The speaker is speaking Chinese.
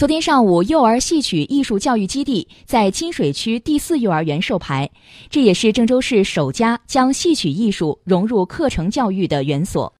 昨天上午幼儿戏曲艺术教育基地在金水区第四幼儿园授牌这也是郑州市首家将戏曲艺术融入课程教育的园所。